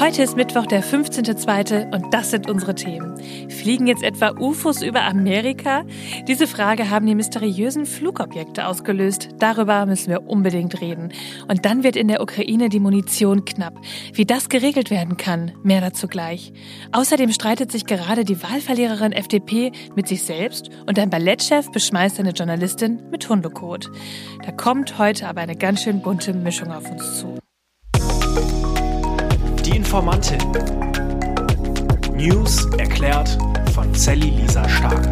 Heute ist Mittwoch, der 15.02. und das sind unsere Themen. Fliegen jetzt etwa UFOs über Amerika? Diese Frage haben die mysteriösen Flugobjekte ausgelöst. Darüber müssen wir unbedingt reden. Und dann wird in der Ukraine die Munition knapp. Wie das geregelt werden kann, mehr dazu gleich. Außerdem streitet sich gerade die Wahlverliererin FDP mit sich selbst und ein Ballettchef beschmeißt eine Journalistin mit Hundekot. Da kommt heute aber eine ganz schön bunte Mischung auf uns zu. Informantin. News erklärt von Sally Lisa Stark.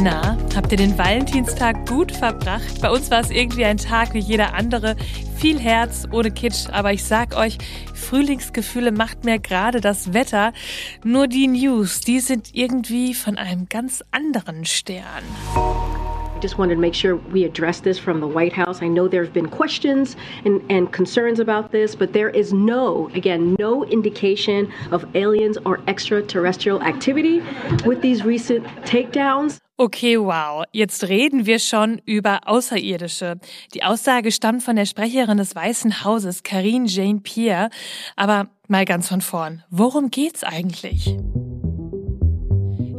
Na, habt ihr den Valentinstag gut verbracht? Bei uns war es irgendwie ein Tag wie jeder andere. Viel Herz, ohne Kitsch, aber ich sag euch, Frühlingsgefühle macht mir gerade das Wetter. Nur die News, die sind irgendwie von einem ganz anderen Stern. Just wanted to make sure we address this from the White House. I know there have been questions and, and concerns about this, but there is no, again, no indication of aliens or extraterrestrial activity with these recent takedowns. Okay, wow. Jetzt reden wir schon über Außerirdische. Die Aussage stammt von der Sprecherin des Weißen Hauses, Karine Jean-Pierre. Aber mal ganz von vorn. Worum geht's eigentlich?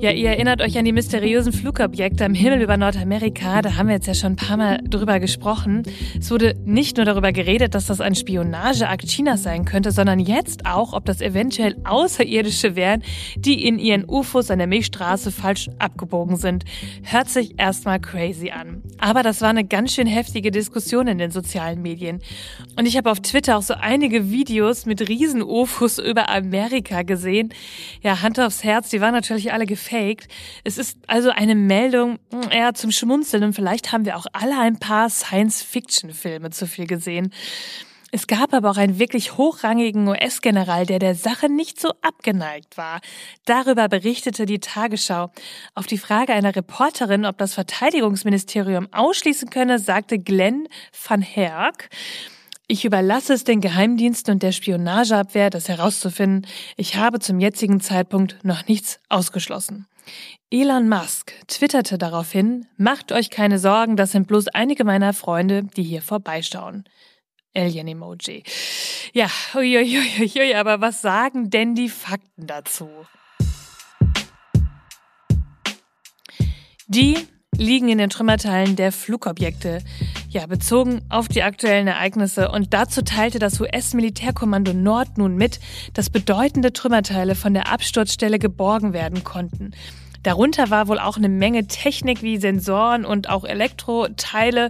Ja, ihr erinnert euch an die mysteriösen Flugobjekte am Himmel über Nordamerika. Da haben wir jetzt ja schon ein paar Mal drüber gesprochen. Es wurde nicht nur darüber geredet, dass das ein Spionageakt Chinas sein könnte, sondern jetzt auch, ob das eventuell Außerirdische wären, die in ihren UFOs an der Milchstraße falsch abgebogen sind. Hört sich erstmal crazy an. Aber das war eine ganz schön heftige Diskussion in den sozialen Medien. Und ich habe auf Twitter auch so einige Videos mit Riesen-UFOs über Amerika gesehen. Ja, Hand aufs Herz, die waren natürlich alle gefährlich gefaked. Es ist also eine Meldung hm, eher zum Schmunzeln und vielleicht haben wir auch alle ein paar Science-Fiction-Filme zu viel gesehen. Es gab aber auch einen wirklich hochrangigen US-General, der der Sache nicht so abgeneigt war. Darüber berichtete die Tagesschau. Auf die Frage einer Reporterin, ob das Verteidigungsministerium ausschließen könne, sagte Glenn van Herk, ich überlasse es den Geheimdiensten und der Spionageabwehr, das herauszufinden. Ich habe zum jetzigen Zeitpunkt noch nichts ausgeschlossen. Elon Musk twitterte daraufhin, macht euch keine Sorgen, das sind bloß einige meiner Freunde, die hier vorbeischauen. Alien-Emoji. Ja, uiuiuiui, aber was sagen denn die Fakten dazu? Die liegen in den Trümmerteilen der Flugobjekte. Ja, bezogen auf die aktuellen Ereignisse. Und dazu teilte das US-Militärkommando Nord nun mit, dass bedeutende Trümmerteile von der Absturzstelle geborgen werden konnten. Darunter war wohl auch eine Menge Technik wie Sensoren und auch Elektroteile.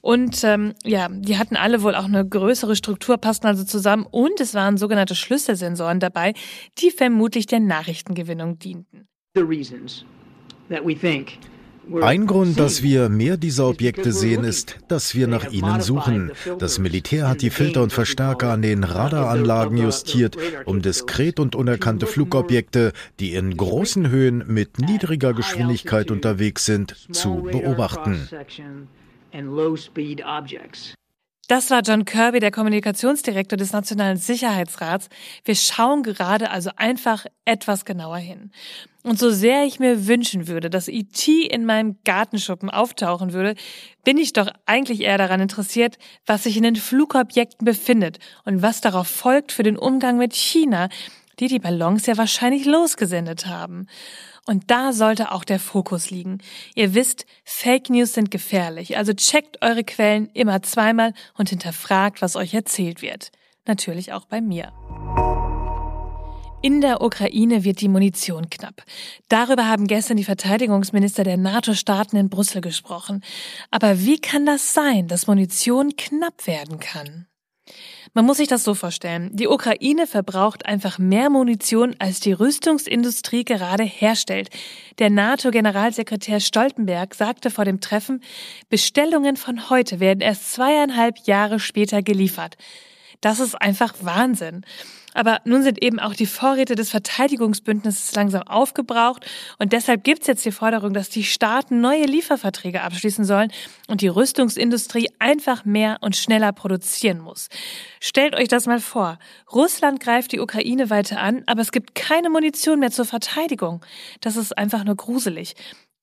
Und ähm, ja, die hatten alle wohl auch eine größere Struktur, passten also zusammen. Und es waren sogenannte Schlüsselsensoren dabei, die vermutlich der Nachrichtengewinnung dienten. The reasons that we think ein Grund, dass wir mehr dieser Objekte sehen, ist, dass wir nach ihnen suchen. Das Militär hat die Filter und Verstärker an den Radaranlagen justiert, um diskret und unerkannte Flugobjekte, die in großen Höhen mit niedriger Geschwindigkeit unterwegs sind, zu beobachten. Das war John Kirby, der Kommunikationsdirektor des Nationalen Sicherheitsrats. Wir schauen gerade also einfach etwas genauer hin. Und so sehr ich mir wünschen würde, dass IT e in meinem Gartenschuppen auftauchen würde, bin ich doch eigentlich eher daran interessiert, was sich in den Flugobjekten befindet und was darauf folgt für den Umgang mit China, die die Ballons ja wahrscheinlich losgesendet haben. Und da sollte auch der Fokus liegen. Ihr wisst, Fake News sind gefährlich, also checkt eure Quellen immer zweimal und hinterfragt, was euch erzählt wird. Natürlich auch bei mir. In der Ukraine wird die Munition knapp. Darüber haben gestern die Verteidigungsminister der NATO-Staaten in Brüssel gesprochen. Aber wie kann das sein, dass Munition knapp werden kann? Man muss sich das so vorstellen. Die Ukraine verbraucht einfach mehr Munition, als die Rüstungsindustrie gerade herstellt. Der NATO-Generalsekretär Stoltenberg sagte vor dem Treffen, Bestellungen von heute werden erst zweieinhalb Jahre später geliefert. Das ist einfach Wahnsinn. Aber nun sind eben auch die Vorräte des Verteidigungsbündnisses langsam aufgebraucht und deshalb gibt's jetzt die Forderung, dass die Staaten neue Lieferverträge abschließen sollen und die Rüstungsindustrie einfach mehr und schneller produzieren muss. Stellt euch das mal vor. Russland greift die Ukraine weiter an, aber es gibt keine Munition mehr zur Verteidigung. Das ist einfach nur gruselig.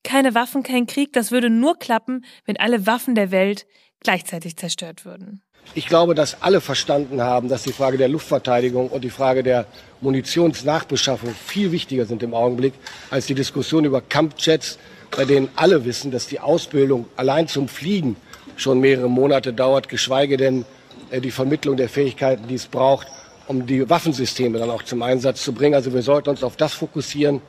Keine Waffen, kein Krieg, das würde nur klappen, wenn alle Waffen der Welt gleichzeitig zerstört würden. Ich glaube, dass alle verstanden haben, dass die Frage der Luftverteidigung und die Frage der Munitionsnachbeschaffung viel wichtiger sind im Augenblick als die Diskussion über Kampfjets, bei denen alle wissen, dass die Ausbildung allein zum Fliegen schon mehrere Monate dauert, geschweige denn äh, die Vermittlung der Fähigkeiten, die es braucht, um die Waffensysteme dann auch zum Einsatz zu bringen. Also wir sollten uns auf das fokussieren,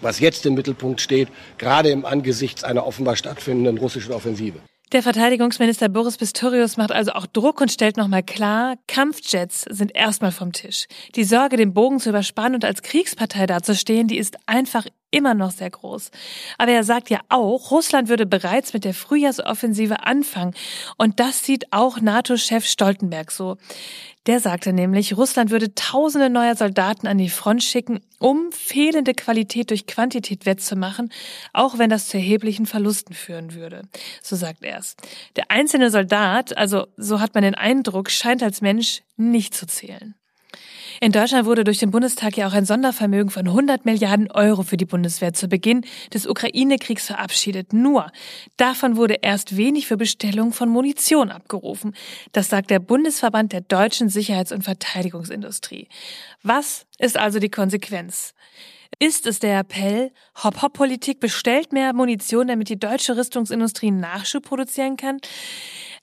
was jetzt im Mittelpunkt steht, gerade im Angesichts einer offenbar stattfindenden russischen Offensive. Der Verteidigungsminister Boris Pistorius macht also auch Druck und stellt nochmal klar, Kampfjets sind erstmal vom Tisch. Die Sorge, den Bogen zu überspannen und als Kriegspartei dazustehen, die ist einfach immer noch sehr groß. Aber er sagt ja auch, Russland würde bereits mit der Frühjahrsoffensive anfangen. Und das sieht auch NATO-Chef Stoltenberg so. Der sagte nämlich, Russland würde tausende neuer Soldaten an die Front schicken, um fehlende Qualität durch Quantität wettzumachen, auch wenn das zu erheblichen Verlusten führen würde. So sagt er es. Der einzelne Soldat, also so hat man den Eindruck, scheint als Mensch nicht zu zählen. In Deutschland wurde durch den Bundestag ja auch ein Sondervermögen von 100 Milliarden Euro für die Bundeswehr zu Beginn des Ukraine-Kriegs verabschiedet. Nur davon wurde erst wenig für Bestellung von Munition abgerufen. Das sagt der Bundesverband der deutschen Sicherheits- und Verteidigungsindustrie. Was ist also die Konsequenz? Ist es der Appell, Hop-Hop-Politik bestellt mehr Munition, damit die deutsche Rüstungsindustrie Nachschub produzieren kann?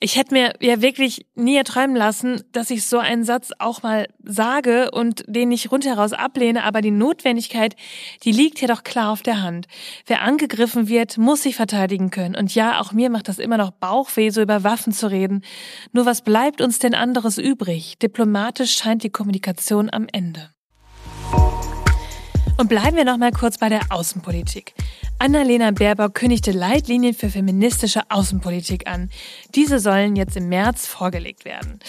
Ich hätte mir ja wirklich nie erträumen lassen, dass ich so einen Satz auch mal sage und den nicht rundheraus ablehne, aber die Notwendigkeit, die liegt hier doch klar auf der Hand. Wer angegriffen wird, muss sich verteidigen können. Und ja, auch mir macht das immer noch Bauchweh, so über Waffen zu reden. Nur was bleibt uns denn anderes übrig? Diplomatisch scheint die Kommunikation am Ende. Und bleiben wir noch mal kurz bei der Außenpolitik. Annalena Baerbock kündigte Leitlinien für feministische Außenpolitik an. Diese sollen jetzt im März vorgelegt werden.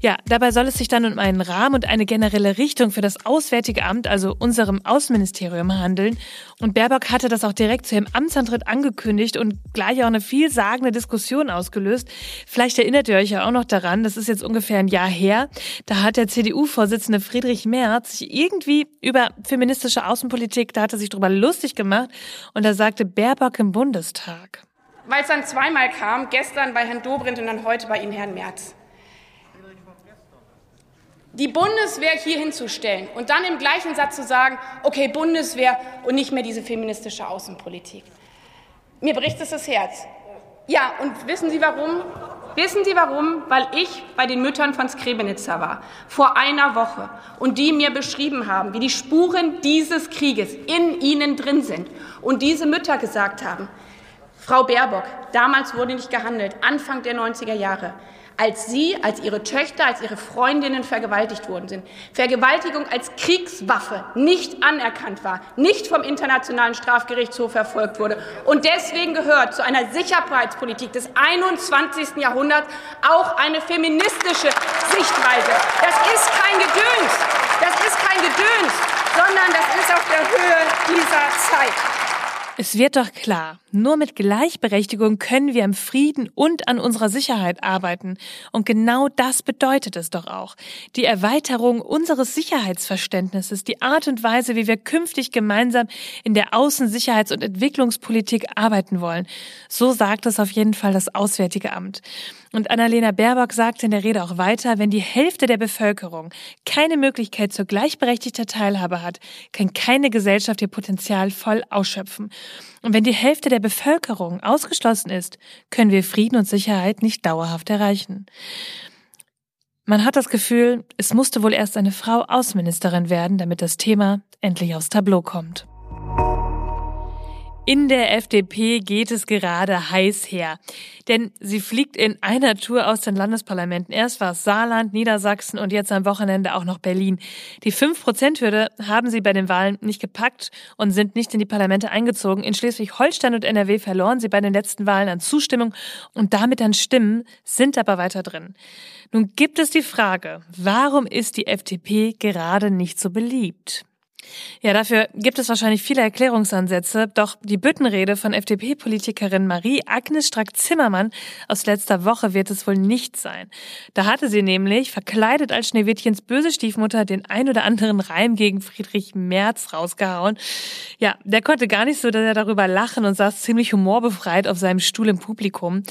Ja, dabei soll es sich dann um einen Rahmen und eine generelle Richtung für das Auswärtige Amt, also unserem Außenministerium, handeln. Und Baerbock hatte das auch direkt zu ihrem Amtsantritt angekündigt und gleich auch eine vielsagende Diskussion ausgelöst. Vielleicht erinnert ihr euch ja auch noch daran, das ist jetzt ungefähr ein Jahr her. Da hat der CDU-Vorsitzende Friedrich Merz sich irgendwie über feministische Außenpolitik, da hat er sich drüber lustig gemacht und da sagte Baerbock im Bundestag. Weil es dann zweimal kam, gestern bei Herrn Dobrindt und dann heute bei Ihnen, Herrn Merz. Die Bundeswehr hier hinzustellen und dann im gleichen Satz zu sagen, okay, Bundeswehr und nicht mehr diese feministische Außenpolitik. Mir bricht es das Herz. Ja, und wissen Sie warum? Wissen Sie warum? Weil ich bei den Müttern von Skrebenitzer war, vor einer Woche, und die mir beschrieben haben, wie die Spuren dieses Krieges in ihnen drin sind. Und diese Mütter gesagt haben, Frau Baerbock, damals wurde nicht gehandelt, Anfang der 90er Jahre als sie, als ihre Töchter, als ihre Freundinnen vergewaltigt worden sind. Vergewaltigung als Kriegswaffe nicht anerkannt war, nicht vom Internationalen Strafgerichtshof verfolgt wurde. Und deswegen gehört zu einer Sicherheitspolitik des 21. Jahrhunderts auch eine feministische Sichtweise. Das ist kein Gedöns, das ist kein Gedöns, sondern das ist auf der Höhe dieser Zeit. Es wird doch klar, nur mit Gleichberechtigung können wir am Frieden und an unserer Sicherheit arbeiten. Und genau das bedeutet es doch auch. Die Erweiterung unseres Sicherheitsverständnisses, die Art und Weise, wie wir künftig gemeinsam in der Außensicherheits- und Entwicklungspolitik arbeiten wollen. So sagt es auf jeden Fall das Auswärtige Amt. Und Annalena Baerbock sagte in der Rede auch weiter, wenn die Hälfte der Bevölkerung keine Möglichkeit zur gleichberechtigter Teilhabe hat, kann keine Gesellschaft ihr Potenzial voll ausschöpfen. Und wenn die Hälfte der Bevölkerung ausgeschlossen ist, können wir Frieden und Sicherheit nicht dauerhaft erreichen. Man hat das Gefühl, es musste wohl erst eine Frau Außenministerin werden, damit das Thema endlich aufs Tableau kommt. In der FDP geht es gerade heiß her. Denn sie fliegt in einer Tour aus den Landesparlamenten. Erst war es Saarland, Niedersachsen und jetzt am Wochenende auch noch Berlin. Die 5-Prozent-Hürde haben sie bei den Wahlen nicht gepackt und sind nicht in die Parlamente eingezogen. In Schleswig-Holstein und NRW verloren sie bei den letzten Wahlen an Zustimmung und damit an Stimmen, sind aber weiter drin. Nun gibt es die Frage, warum ist die FDP gerade nicht so beliebt? Ja, dafür gibt es wahrscheinlich viele Erklärungsansätze, doch die Büttenrede von FDP-Politikerin Marie-Agnes Strack-Zimmermann aus letzter Woche wird es wohl nicht sein. Da hatte sie nämlich, verkleidet als Schneewittchens böse Stiefmutter, den ein oder anderen Reim gegen Friedrich Merz rausgehauen. Ja, der konnte gar nicht so dass er darüber lachen und saß ziemlich humorbefreit auf seinem Stuhl im Publikum.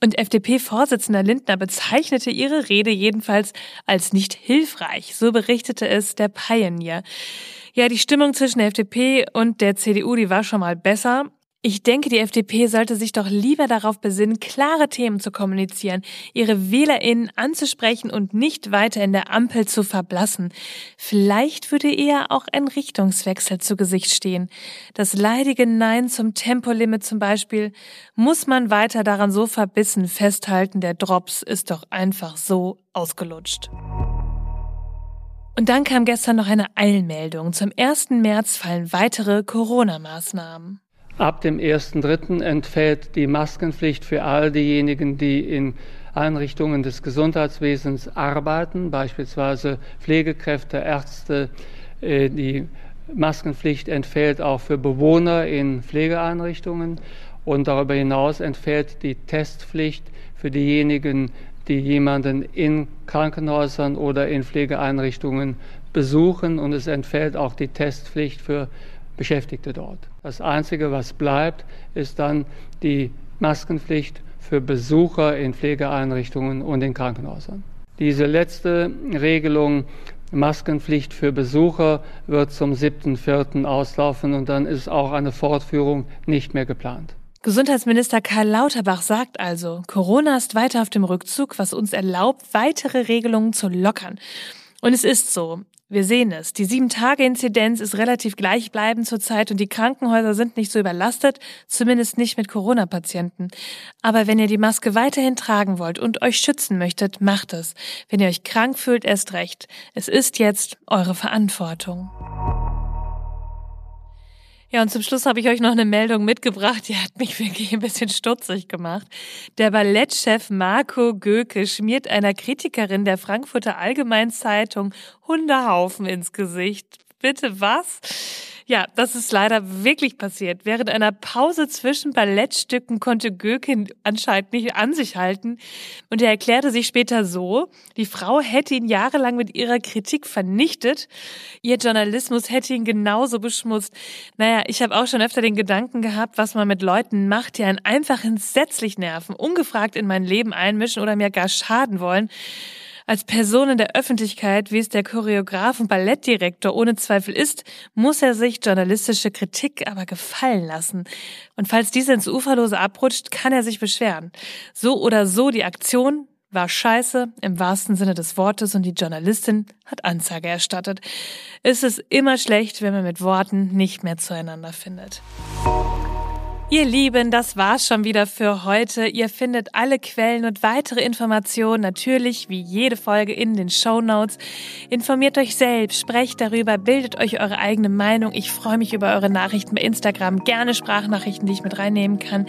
Und FDP-Vorsitzender Lindner bezeichnete ihre Rede jedenfalls als nicht hilfreich. So berichtete es der Pioneer. Ja, die Stimmung zwischen der FDP und der CDU, die war schon mal besser. Ich denke, die FDP sollte sich doch lieber darauf besinnen, klare Themen zu kommunizieren, ihre WählerInnen anzusprechen und nicht weiter in der Ampel zu verblassen. Vielleicht würde eher auch ein Richtungswechsel zu Gesicht stehen. Das leidige Nein zum Tempolimit zum Beispiel. Muss man weiter daran so verbissen festhalten, der Drops ist doch einfach so ausgelutscht. Und dann kam gestern noch eine Eilmeldung. Zum 1. März fallen weitere Corona-Maßnahmen. Ab dem 1.3. entfällt die Maskenpflicht für all diejenigen, die in Einrichtungen des Gesundheitswesens arbeiten, beispielsweise Pflegekräfte, Ärzte. Äh, die Maskenpflicht entfällt auch für Bewohner in Pflegeeinrichtungen und darüber hinaus entfällt die Testpflicht für diejenigen, die jemanden in Krankenhäusern oder in Pflegeeinrichtungen besuchen und es entfällt auch die Testpflicht für Beschäftigte dort. Das Einzige, was bleibt, ist dann die Maskenpflicht für Besucher in Pflegeeinrichtungen und in Krankenhäusern. Diese letzte Regelung Maskenpflicht für Besucher wird zum 7.4. auslaufen und dann ist auch eine Fortführung nicht mehr geplant. Gesundheitsminister Karl Lauterbach sagt also, Corona ist weiter auf dem Rückzug, was uns erlaubt, weitere Regelungen zu lockern. Und es ist so. Wir sehen es. Die Sieben-Tage-Inzidenz ist relativ gleichbleibend zurzeit und die Krankenhäuser sind nicht so überlastet, zumindest nicht mit Corona-Patienten. Aber wenn ihr die Maske weiterhin tragen wollt und euch schützen möchtet, macht es. Wenn ihr euch krank fühlt, erst recht. Es ist jetzt eure Verantwortung. Ja, und zum Schluss habe ich euch noch eine Meldung mitgebracht, die hat mich wirklich ein bisschen stutzig gemacht. Der Ballettchef Marco Göke schmiert einer Kritikerin der Frankfurter Allgemeinzeitung Hundehaufen ins Gesicht. Bitte was? Ja, das ist leider wirklich passiert. Während einer Pause zwischen Ballettstücken konnte Göken anscheinend nicht an sich halten. Und er erklärte sich später so, die Frau hätte ihn jahrelang mit ihrer Kritik vernichtet. Ihr Journalismus hätte ihn genauso beschmutzt. Naja, ich habe auch schon öfter den Gedanken gehabt, was man mit Leuten macht, die einen einfach entsetzlich nerven, ungefragt in mein Leben einmischen oder mir gar schaden wollen. Als Person in der Öffentlichkeit, wie es der Choreograf und Ballettdirektor ohne Zweifel ist, muss er sich journalistische Kritik aber gefallen lassen. Und falls diese ins Uferlose abrutscht, kann er sich beschweren. So oder so, die Aktion war scheiße im wahrsten Sinne des Wortes und die Journalistin hat Anzeige erstattet. Es ist immer schlecht, wenn man mit Worten nicht mehr zueinander findet. Ihr Lieben, das war's schon wieder für heute. Ihr findet alle Quellen und weitere Informationen natürlich wie jede Folge in den Show Notes. Informiert euch selbst, sprecht darüber, bildet euch eure eigene Meinung. Ich freue mich über eure Nachrichten bei Instagram, gerne Sprachnachrichten, die ich mit reinnehmen kann.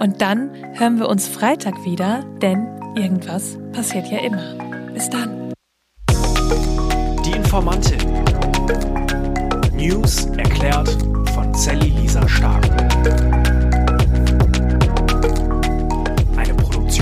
Und dann hören wir uns Freitag wieder, denn irgendwas passiert ja immer. Bis dann. Die Informantin. News erklärt von Sally Lisa Stark.